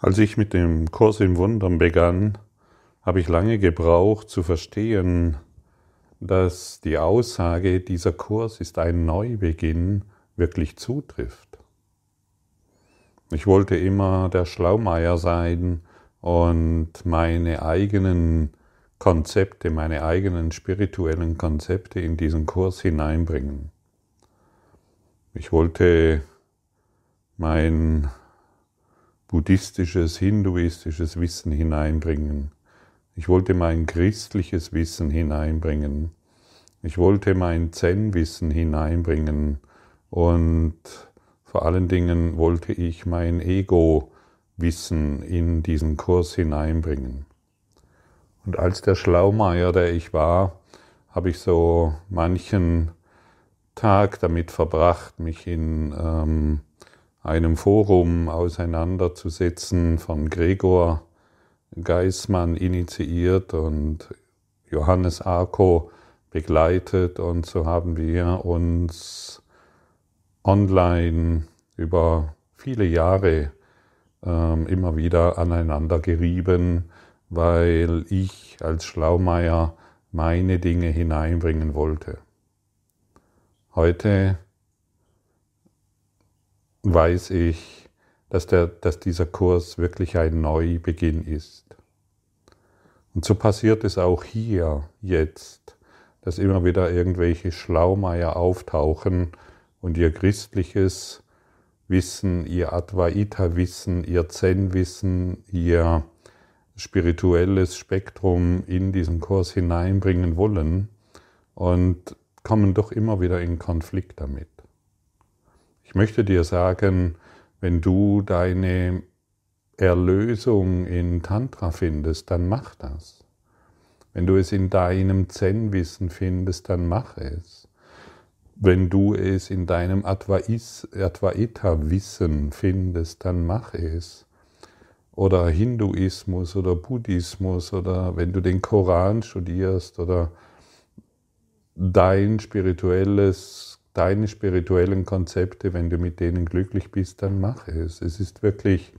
Als ich mit dem Kurs im Wundern begann, habe ich lange gebraucht zu verstehen, dass die Aussage, dieser Kurs ist ein Neubeginn, wirklich zutrifft. Ich wollte immer der Schlaumeier sein und meine eigenen Konzepte, meine eigenen spirituellen Konzepte in diesen Kurs hineinbringen. Ich wollte mein buddhistisches, hinduistisches Wissen hineinbringen. Ich wollte mein christliches Wissen hineinbringen. Ich wollte mein Zen-Wissen hineinbringen. Und vor allen Dingen wollte ich mein Ego-Wissen in diesen Kurs hineinbringen. Und als der Schlaumeier, der ich war, habe ich so manchen Tag damit verbracht, mich in ähm, einem Forum auseinanderzusetzen, von Gregor Geismann initiiert und Johannes Arco begleitet. Und so haben wir uns online über viele Jahre ähm, immer wieder aneinander gerieben, weil ich als Schlaumeier meine Dinge hineinbringen wollte. Heute weiß ich, dass, der, dass dieser Kurs wirklich ein Neubeginn ist. Und so passiert es auch hier jetzt, dass immer wieder irgendwelche Schlaumeier auftauchen und ihr christliches Wissen, ihr Advaita-Wissen, ihr Zen-Wissen, ihr spirituelles Spektrum in diesen Kurs hineinbringen wollen und kommen doch immer wieder in Konflikt damit. Ich möchte dir sagen, wenn du deine Erlösung in Tantra findest, dann mach das. Wenn du es in deinem Zen-Wissen findest, dann mach es. Wenn du es in deinem Advaita-Wissen findest, dann mach es. Oder Hinduismus oder Buddhismus oder wenn du den Koran studierst oder dein spirituelles deine spirituellen Konzepte, wenn du mit denen glücklich bist, dann mach es. Es ist wirklich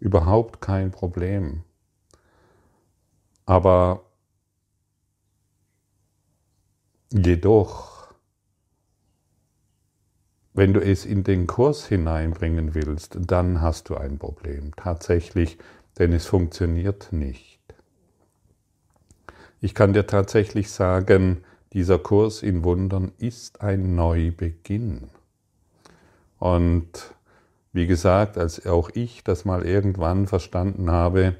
überhaupt kein Problem. Aber jedoch, wenn du es in den Kurs hineinbringen willst, dann hast du ein Problem. Tatsächlich, denn es funktioniert nicht. Ich kann dir tatsächlich sagen, dieser Kurs in Wundern ist ein Neubeginn. Und wie gesagt, als auch ich das mal irgendwann verstanden habe,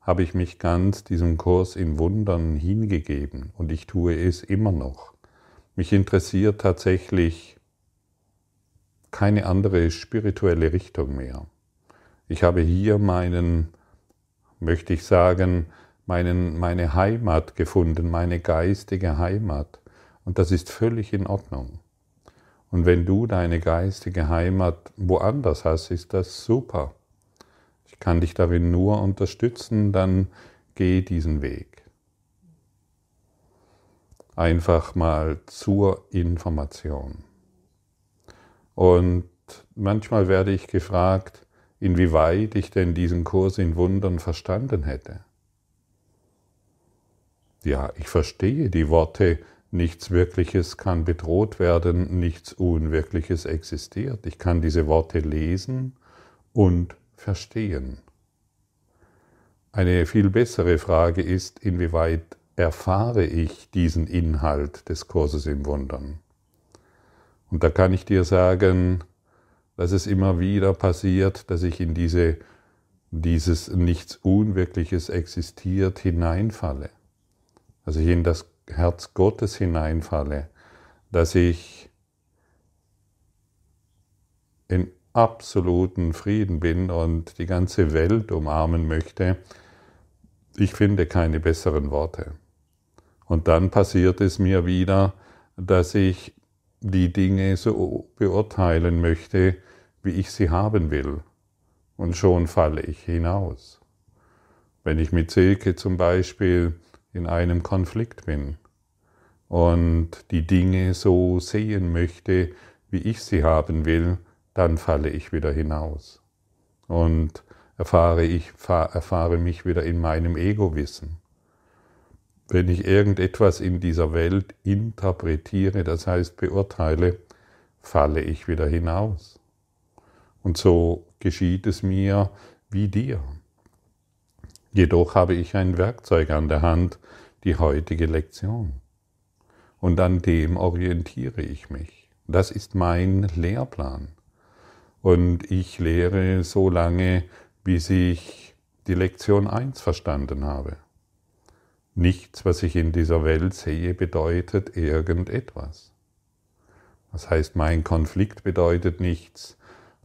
habe ich mich ganz diesem Kurs in Wundern hingegeben und ich tue es immer noch. Mich interessiert tatsächlich keine andere spirituelle Richtung mehr. Ich habe hier meinen, möchte ich sagen, meinen, meine Heimat gefunden, meine geistige Heimat. Und das ist völlig in Ordnung. Und wenn du deine geistige Heimat woanders hast, ist das super. Ich kann dich darin nur unterstützen, dann geh diesen Weg. Einfach mal zur Information. Und manchmal werde ich gefragt, inwieweit ich denn diesen Kurs in Wundern verstanden hätte. Ja, ich verstehe die Worte, nichts Wirkliches kann bedroht werden, nichts Unwirkliches existiert. Ich kann diese Worte lesen und verstehen. Eine viel bessere Frage ist, inwieweit erfahre ich diesen Inhalt des Kurses im Wundern? Und da kann ich dir sagen, dass es immer wieder passiert, dass ich in diese, dieses nichts Unwirkliches existiert hineinfalle dass ich in das Herz Gottes hineinfalle, dass ich in absoluten Frieden bin und die ganze Welt umarmen möchte, ich finde keine besseren Worte. Und dann passiert es mir wieder, dass ich die Dinge so beurteilen möchte, wie ich sie haben will. Und schon falle ich hinaus. Wenn ich mit Silke zum Beispiel in einem Konflikt bin und die Dinge so sehen möchte, wie ich sie haben will, dann falle ich wieder hinaus. Und erfahre ich erfahre mich wieder in meinem Ego-Wissen. Wenn ich irgendetwas in dieser Welt interpretiere, das heißt beurteile, falle ich wieder hinaus. Und so geschieht es mir wie dir. Jedoch habe ich ein Werkzeug an der Hand, die heutige Lektion. Und an dem orientiere ich mich. Das ist mein Lehrplan. Und ich lehre so lange, bis ich die Lektion 1 verstanden habe. Nichts, was ich in dieser Welt sehe, bedeutet irgendetwas. Das heißt, mein Konflikt bedeutet nichts,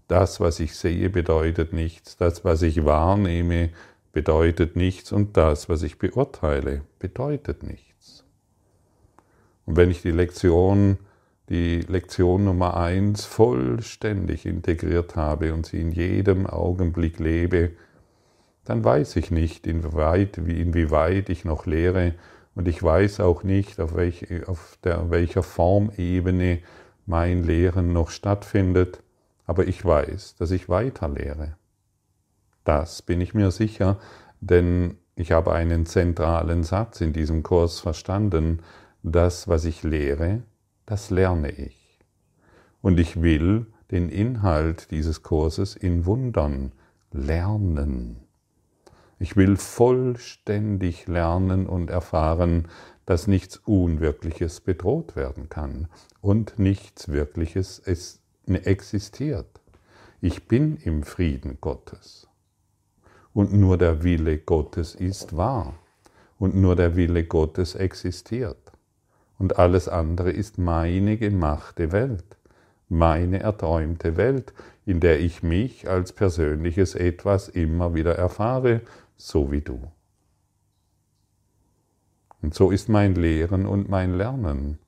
das, was ich sehe, bedeutet nichts, das, was ich wahrnehme, bedeutet nichts und das, was ich beurteile, bedeutet nichts. Und wenn ich die Lektion, die Lektion Nummer eins vollständig integriert habe und sie in jedem Augenblick lebe, dann weiß ich nicht, inwieweit, inwieweit ich noch lehre und ich weiß auch nicht, auf, welch, auf der, welcher Formebene mein Lehren noch stattfindet, aber ich weiß, dass ich weiter lehre. Das bin ich mir sicher, denn ich habe einen zentralen Satz in diesem Kurs verstanden. Das, was ich lehre, das lerne ich. Und ich will den Inhalt dieses Kurses in Wundern lernen. Ich will vollständig lernen und erfahren, dass nichts Unwirkliches bedroht werden kann und nichts Wirkliches existiert. Ich bin im Frieden Gottes. Und nur der Wille Gottes ist wahr. Und nur der Wille Gottes existiert. Und alles andere ist meine gemachte Welt, meine erträumte Welt, in der ich mich als persönliches Etwas immer wieder erfahre, so wie du. Und so ist mein Lehren und mein Lernen.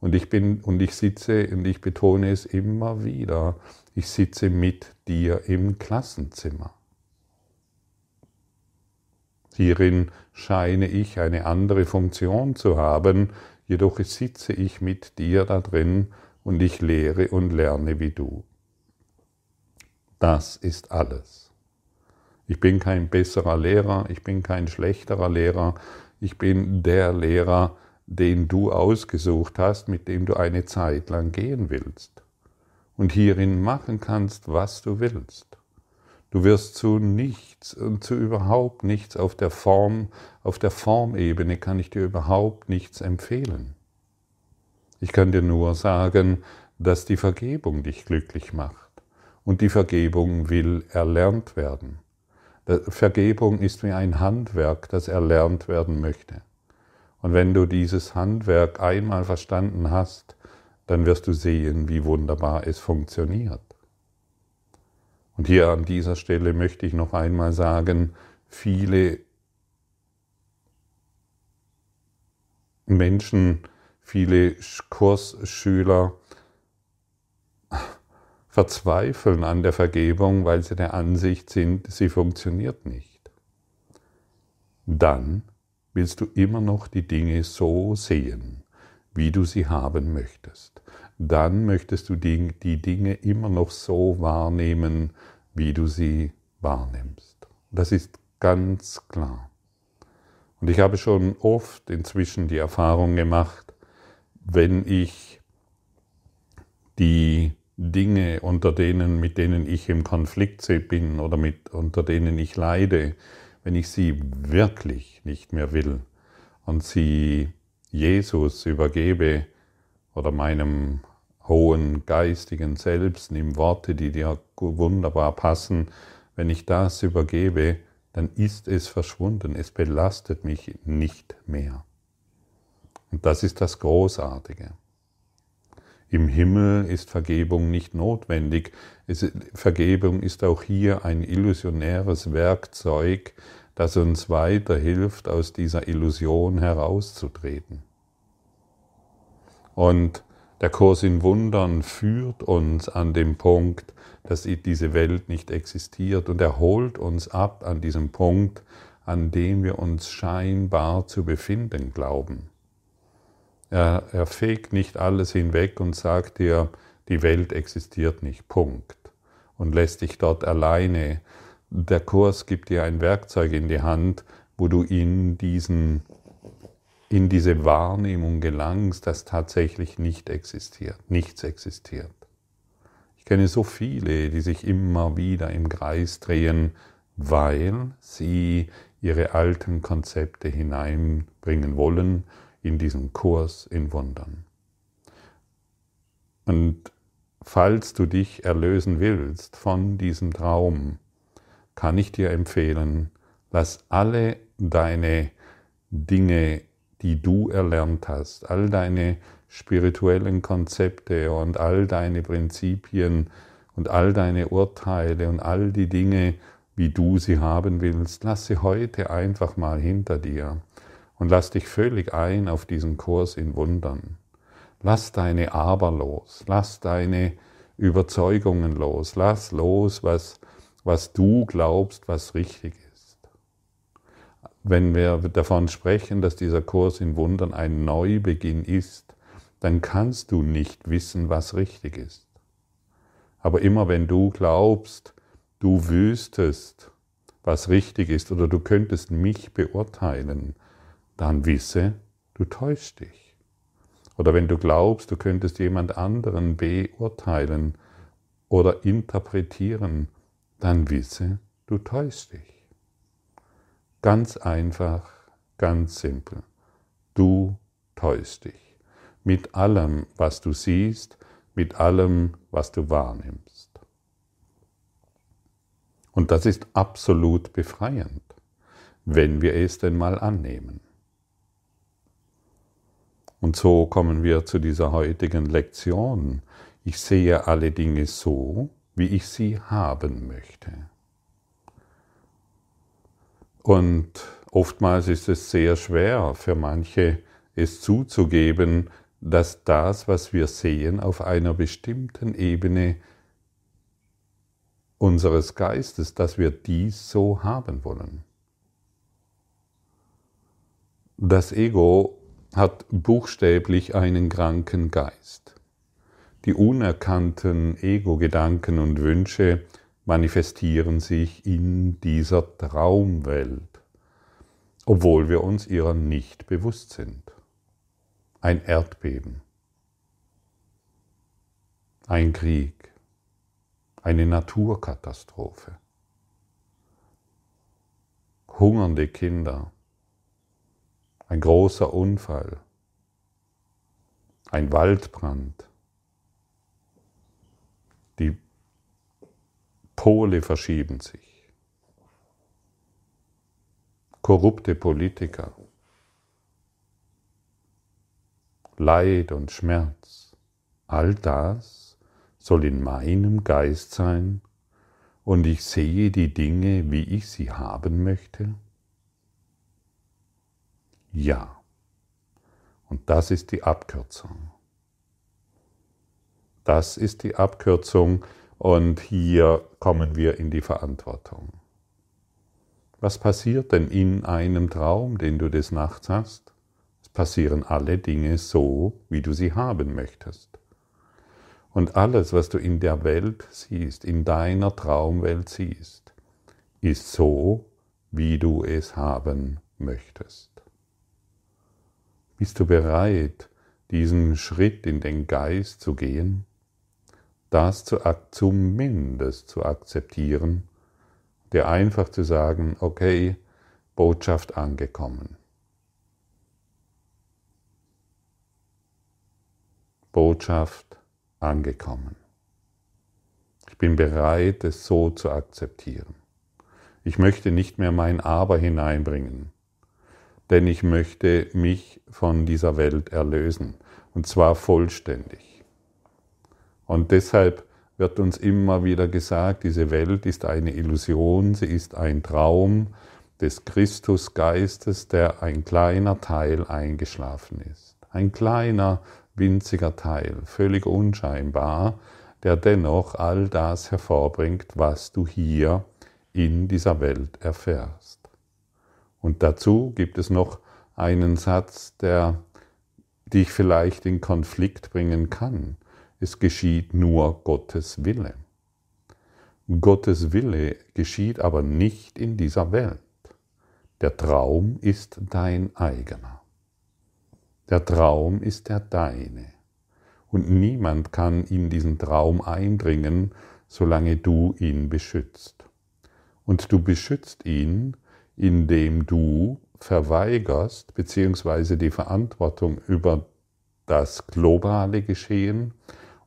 Und ich bin, und ich sitze, und ich betone es immer wieder, ich sitze mit dir im Klassenzimmer. Hierin scheine ich eine andere Funktion zu haben, jedoch sitze ich mit dir da drin und ich lehre und lerne wie du. Das ist alles. Ich bin kein besserer Lehrer, ich bin kein schlechterer Lehrer, ich bin der Lehrer, den du ausgesucht hast, mit dem du eine Zeit lang gehen willst und hierin machen kannst, was du willst. Du wirst zu nichts und zu überhaupt nichts auf der Form, auf der Formebene kann ich dir überhaupt nichts empfehlen. Ich kann dir nur sagen, dass die Vergebung dich glücklich macht und die Vergebung will erlernt werden. Vergebung ist wie ein Handwerk, das erlernt werden möchte. Und wenn du dieses Handwerk einmal verstanden hast, dann wirst du sehen, wie wunderbar es funktioniert. Und hier an dieser Stelle möchte ich noch einmal sagen, viele Menschen, viele Kursschüler verzweifeln an der Vergebung, weil sie der Ansicht sind, sie funktioniert nicht. Dann willst du immer noch die Dinge so sehen, wie du sie haben möchtest dann möchtest du die, die Dinge immer noch so wahrnehmen, wie du sie wahrnimmst. Das ist ganz klar. Und ich habe schon oft inzwischen die Erfahrung gemacht, wenn ich die Dinge, unter denen, mit denen ich im Konflikt bin oder mit, unter denen ich leide, wenn ich sie wirklich nicht mehr will und sie Jesus übergebe, oder meinem hohen geistigen Selbst, nimm Worte, die dir wunderbar passen, wenn ich das übergebe, dann ist es verschwunden, es belastet mich nicht mehr. Und das ist das Großartige. Im Himmel ist Vergebung nicht notwendig. Es, Vergebung ist auch hier ein illusionäres Werkzeug, das uns weiterhilft, aus dieser Illusion herauszutreten. Und der Kurs in Wundern führt uns an den Punkt, dass diese Welt nicht existiert und er holt uns ab an diesem Punkt, an dem wir uns scheinbar zu befinden glauben. Er, er fegt nicht alles hinweg und sagt dir, die Welt existiert nicht, Punkt, und lässt dich dort alleine. Der Kurs gibt dir ein Werkzeug in die Hand, wo du in, diesen, in diese Wahrnehmung gelangst, dass tatsächlich nicht existiert, nichts existiert. Ich kenne so viele, die sich immer wieder im Kreis drehen, weil sie ihre alten Konzepte hineinbringen wollen in diesen Kurs in Wundern. Und falls du dich erlösen willst von diesem Traum, kann ich dir empfehlen, lass alle deine Dinge, die du erlernt hast, all deine spirituellen Konzepte und all deine Prinzipien und all deine Urteile und all die Dinge, wie du sie haben willst, lass sie heute einfach mal hinter dir und lass dich völlig ein auf diesen Kurs in Wundern. Lass deine Aber los, lass deine Überzeugungen los, lass los, was, was du glaubst, was richtig ist. Wenn wir davon sprechen, dass dieser Kurs in Wundern ein Neubeginn ist, dann kannst du nicht wissen, was richtig ist. Aber immer wenn du glaubst, du wüsstest, was richtig ist, oder du könntest mich beurteilen, dann wisse, du täuschst dich. Oder wenn du glaubst, du könntest jemand anderen beurteilen oder interpretieren, dann wisse, du täuschst dich. Ganz einfach, ganz simpel. Du täuschst dich. Mit allem, was du siehst, mit allem, was du wahrnimmst. Und das ist absolut befreiend, wenn wir es denn mal annehmen. Und so kommen wir zu dieser heutigen Lektion. Ich sehe alle Dinge so, wie ich sie haben möchte. Und oftmals ist es sehr schwer für manche, es zuzugeben, dass das, was wir sehen, auf einer bestimmten Ebene unseres Geistes, dass wir dies so haben wollen. Das Ego hat buchstäblich einen kranken Geist. Die unerkannten Ego-Gedanken und Wünsche manifestieren sich in dieser Traumwelt, obwohl wir uns ihrer nicht bewusst sind. Ein Erdbeben, ein Krieg, eine Naturkatastrophe, hungernde Kinder, ein großer Unfall, ein Waldbrand, die Pole verschieben sich, korrupte Politiker, Leid und Schmerz, all das soll in meinem Geist sein und ich sehe die Dinge, wie ich sie haben möchte? Ja. Und das ist die Abkürzung. Das ist die Abkürzung und hier kommen wir in die Verantwortung. Was passiert denn in einem Traum, den du des Nachts hast? Es passieren alle Dinge so, wie du sie haben möchtest. Und alles, was du in der Welt siehst, in deiner Traumwelt siehst, ist so, wie du es haben möchtest. Bist du bereit, diesen Schritt in den Geist zu gehen, das zu, zumindest zu akzeptieren, dir einfach zu sagen, okay, Botschaft angekommen. Botschaft angekommen. Ich bin bereit, es so zu akzeptieren. Ich möchte nicht mehr mein Aber hineinbringen denn ich möchte mich von dieser Welt erlösen, und zwar vollständig. Und deshalb wird uns immer wieder gesagt, diese Welt ist eine Illusion, sie ist ein Traum des Christusgeistes, der ein kleiner Teil eingeschlafen ist. Ein kleiner, winziger Teil, völlig unscheinbar, der dennoch all das hervorbringt, was du hier in dieser Welt erfährst. Und dazu gibt es noch einen Satz, der dich vielleicht in Konflikt bringen kann. Es geschieht nur Gottes Wille. Gottes Wille geschieht aber nicht in dieser Welt. Der Traum ist dein eigener. Der Traum ist der deine. Und niemand kann in diesen Traum eindringen, solange du ihn beschützt. Und du beschützt ihn, indem du verweigerst, beziehungsweise die Verantwortung über das globale Geschehen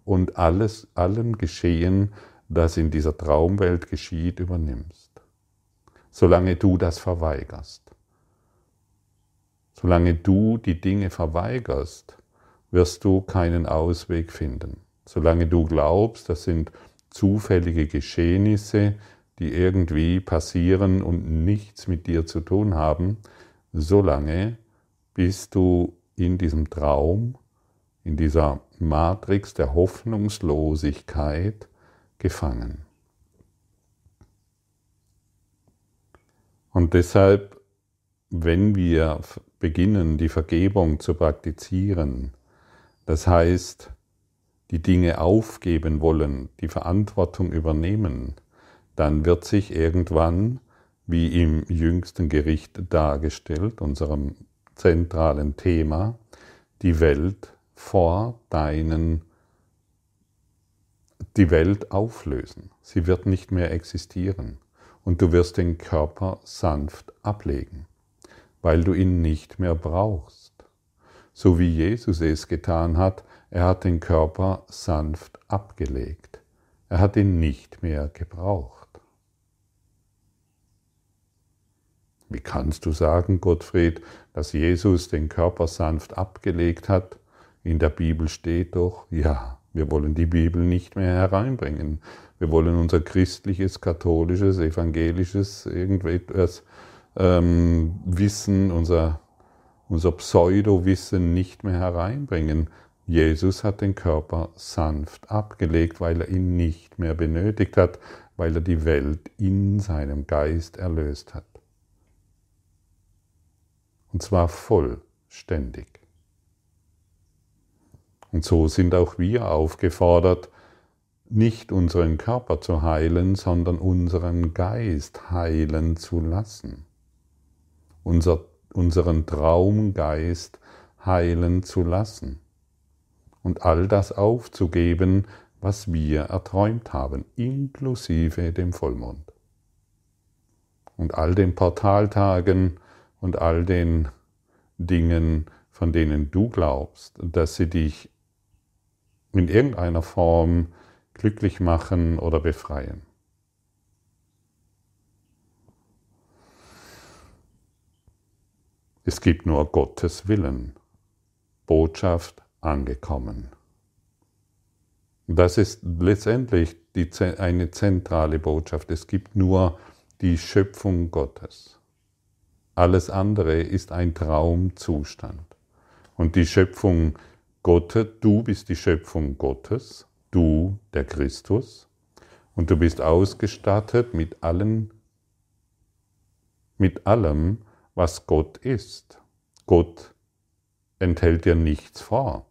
und alles, allem Geschehen, das in dieser Traumwelt geschieht, übernimmst. Solange du das verweigerst. Solange du die Dinge verweigerst, wirst du keinen Ausweg finden. Solange du glaubst, das sind zufällige Geschehnisse, die irgendwie passieren und nichts mit dir zu tun haben, solange bist du in diesem Traum, in dieser Matrix der Hoffnungslosigkeit gefangen. Und deshalb, wenn wir beginnen, die Vergebung zu praktizieren, das heißt, die Dinge aufgeben wollen, die Verantwortung übernehmen, dann wird sich irgendwann, wie im jüngsten Gericht dargestellt, unserem zentralen Thema, die Welt vor deinen, die Welt auflösen. Sie wird nicht mehr existieren und du wirst den Körper sanft ablegen, weil du ihn nicht mehr brauchst so wie Jesus es getan hat, er hat den Körper sanft abgelegt. Er hat ihn nicht mehr gebraucht. Wie kannst du sagen, Gottfried, dass Jesus den Körper sanft abgelegt hat? In der Bibel steht doch, ja, wir wollen die Bibel nicht mehr hereinbringen. Wir wollen unser christliches, katholisches, evangelisches irgendetwas ähm, Wissen, unser unser Pseudo-Wissen nicht mehr hereinbringen. Jesus hat den Körper sanft abgelegt, weil er ihn nicht mehr benötigt hat, weil er die Welt in seinem Geist erlöst hat. Und zwar vollständig. Und so sind auch wir aufgefordert, nicht unseren Körper zu heilen, sondern unseren Geist heilen zu lassen. Unser unseren Traumgeist heilen zu lassen und all das aufzugeben, was wir erträumt haben, inklusive dem Vollmond. Und all den Portaltagen und all den Dingen, von denen du glaubst, dass sie dich in irgendeiner Form glücklich machen oder befreien. Es gibt nur Gottes Willen. Botschaft angekommen. Das ist letztendlich die, eine zentrale Botschaft. Es gibt nur die Schöpfung Gottes. Alles andere ist ein Traumzustand. Und die Schöpfung Gottes, du bist die Schöpfung Gottes, du der Christus, und du bist ausgestattet mit allen, mit allem, was Gott ist. Gott enthält dir nichts vor.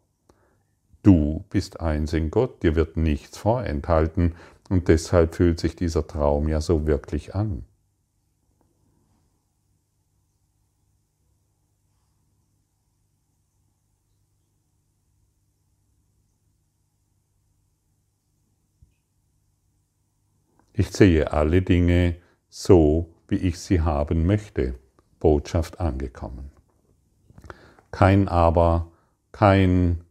Du bist eins in Gott, dir wird nichts vorenthalten und deshalb fühlt sich dieser Traum ja so wirklich an. Ich sehe alle Dinge so, wie ich sie haben möchte. Botschaft angekommen. Kein Aber, kein,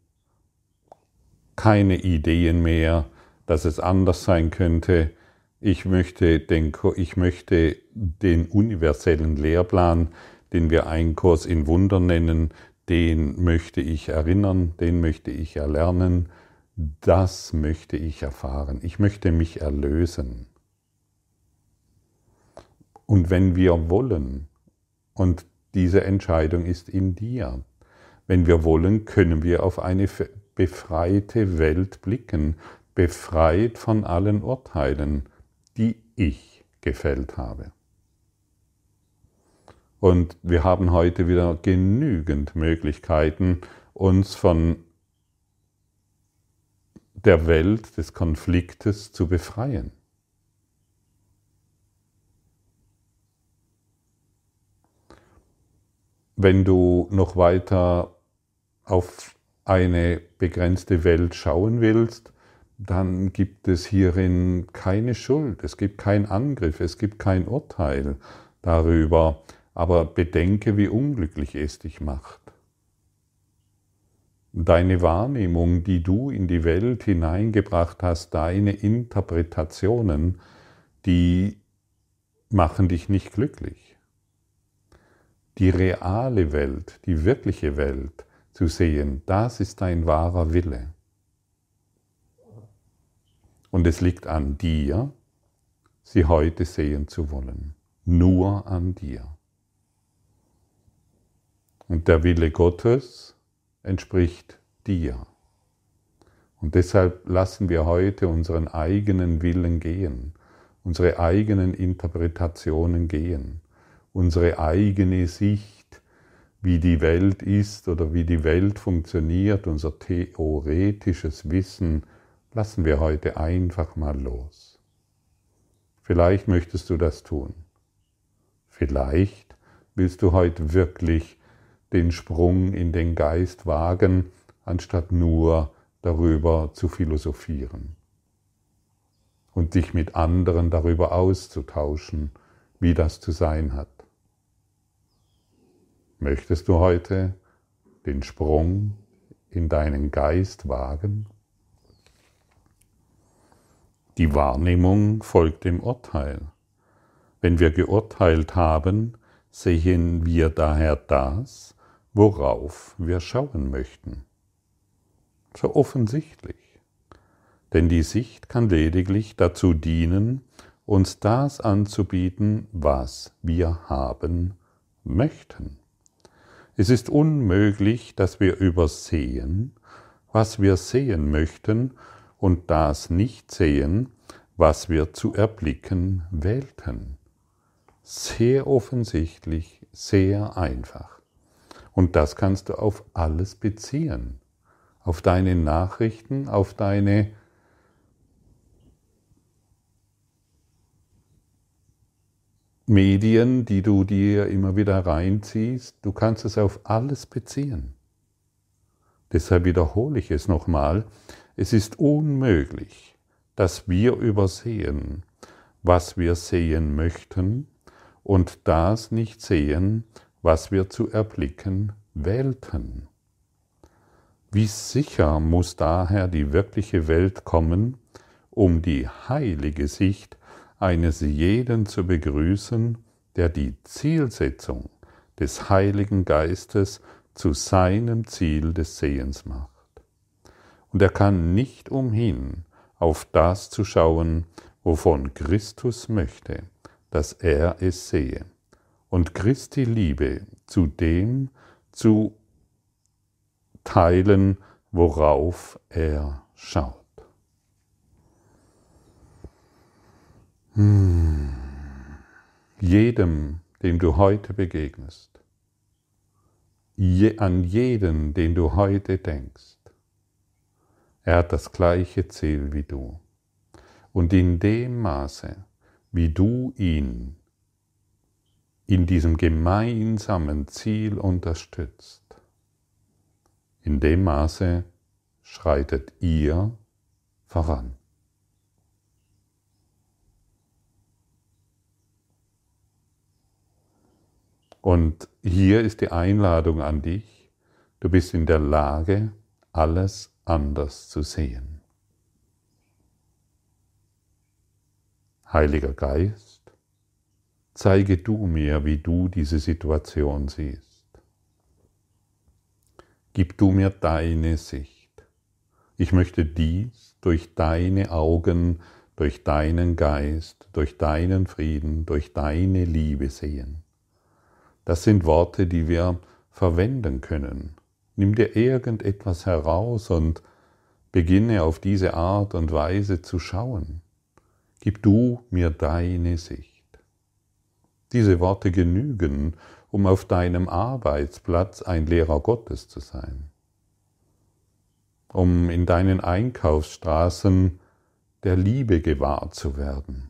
keine Ideen mehr, dass es anders sein könnte. Ich möchte, den, ich möchte den universellen Lehrplan, den wir einen Kurs in Wunder nennen, den möchte ich erinnern, den möchte ich erlernen, das möchte ich erfahren. Ich möchte mich erlösen. Und wenn wir wollen, und diese Entscheidung ist in dir. Wenn wir wollen, können wir auf eine befreite Welt blicken, befreit von allen Urteilen, die ich gefällt habe. Und wir haben heute wieder genügend Möglichkeiten, uns von der Welt des Konfliktes zu befreien. Wenn du noch weiter auf eine begrenzte Welt schauen willst, dann gibt es hierin keine Schuld, es gibt keinen Angriff, es gibt kein Urteil darüber, aber bedenke, wie unglücklich es dich macht. Deine Wahrnehmung, die du in die Welt hineingebracht hast, deine Interpretationen, die machen dich nicht glücklich. Die reale Welt, die wirkliche Welt zu sehen, das ist dein wahrer Wille. Und es liegt an dir, sie heute sehen zu wollen. Nur an dir. Und der Wille Gottes entspricht dir. Und deshalb lassen wir heute unseren eigenen Willen gehen, unsere eigenen Interpretationen gehen, unsere eigene Sicht, wie die Welt ist oder wie die Welt funktioniert, unser theoretisches Wissen, lassen wir heute einfach mal los. Vielleicht möchtest du das tun. Vielleicht willst du heute wirklich den Sprung in den Geist wagen, anstatt nur darüber zu philosophieren und dich mit anderen darüber auszutauschen, wie das zu sein hat. Möchtest du heute den Sprung in deinen Geist wagen? Die Wahrnehmung folgt dem Urteil. Wenn wir geurteilt haben, sehen wir daher das, worauf wir schauen möchten. So offensichtlich. Denn die Sicht kann lediglich dazu dienen, uns das anzubieten, was wir haben möchten. Es ist unmöglich, dass wir übersehen, was wir sehen möchten und das nicht sehen, was wir zu erblicken wählten. Sehr offensichtlich, sehr einfach. Und das kannst du auf alles beziehen. Auf deine Nachrichten, auf deine Medien, die du dir immer wieder reinziehst. Du kannst es auf alles beziehen. Deshalb wiederhole ich es nochmal. Es ist unmöglich, dass wir übersehen, was wir sehen möchten und das nicht sehen, was wir zu erblicken wählten. Wie sicher muss daher die wirkliche Welt kommen, um die heilige Sicht eines jeden zu begrüßen, der die Zielsetzung des Heiligen Geistes zu seinem Ziel des Sehens macht und er kann nicht umhin, auf das zu schauen, wovon Christus möchte, dass er es sehe, und Christi Liebe zu dem zu teilen, worauf er schaut. Hm. Jedem, dem du heute begegnest, je, an jeden, den du heute denkst, er hat das gleiche Ziel wie du. Und in dem Maße, wie du ihn in diesem gemeinsamen Ziel unterstützt, in dem Maße schreitet ihr voran. Und hier ist die Einladung an dich. Du bist in der Lage, alles anders zu sehen. Heiliger Geist, zeige du mir, wie du diese Situation siehst. Gib du mir deine Sicht. Ich möchte dies durch deine Augen, durch deinen Geist, durch deinen Frieden, durch deine Liebe sehen. Das sind Worte, die wir verwenden können, Nimm dir irgendetwas heraus und beginne auf diese Art und Weise zu schauen. Gib du mir deine Sicht. Diese Worte genügen, um auf deinem Arbeitsplatz ein Lehrer Gottes zu sein, um in deinen Einkaufsstraßen der Liebe gewahr zu werden,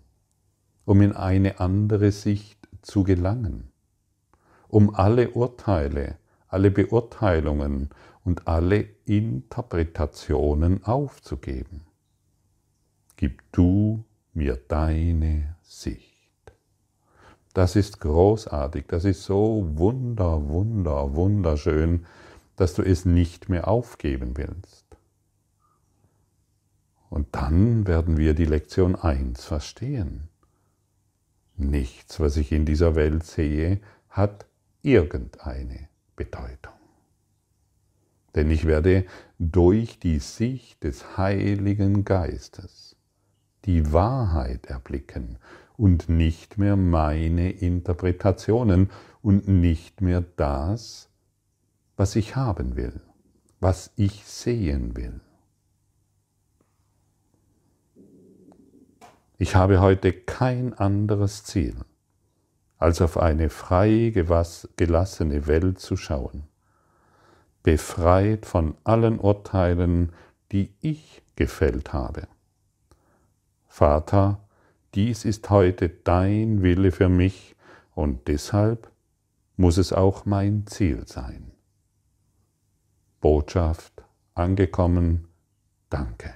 um in eine andere Sicht zu gelangen, um alle Urteile, alle Beurteilungen und alle Interpretationen aufzugeben. Gib du mir deine Sicht. Das ist großartig, das ist so wunder, wunder, wunderschön, dass du es nicht mehr aufgeben willst. Und dann werden wir die Lektion 1 verstehen. Nichts, was ich in dieser Welt sehe, hat irgendeine Bedeutung. Denn ich werde durch die Sicht des Heiligen Geistes die Wahrheit erblicken und nicht mehr meine Interpretationen und nicht mehr das, was ich haben will, was ich sehen will. Ich habe heute kein anderes Ziel, als auf eine frei gelassene Welt zu schauen, befreit von allen Urteilen, die ich gefällt habe. Vater, dies ist heute dein Wille für mich und deshalb muss es auch mein Ziel sein. Botschaft angekommen, danke.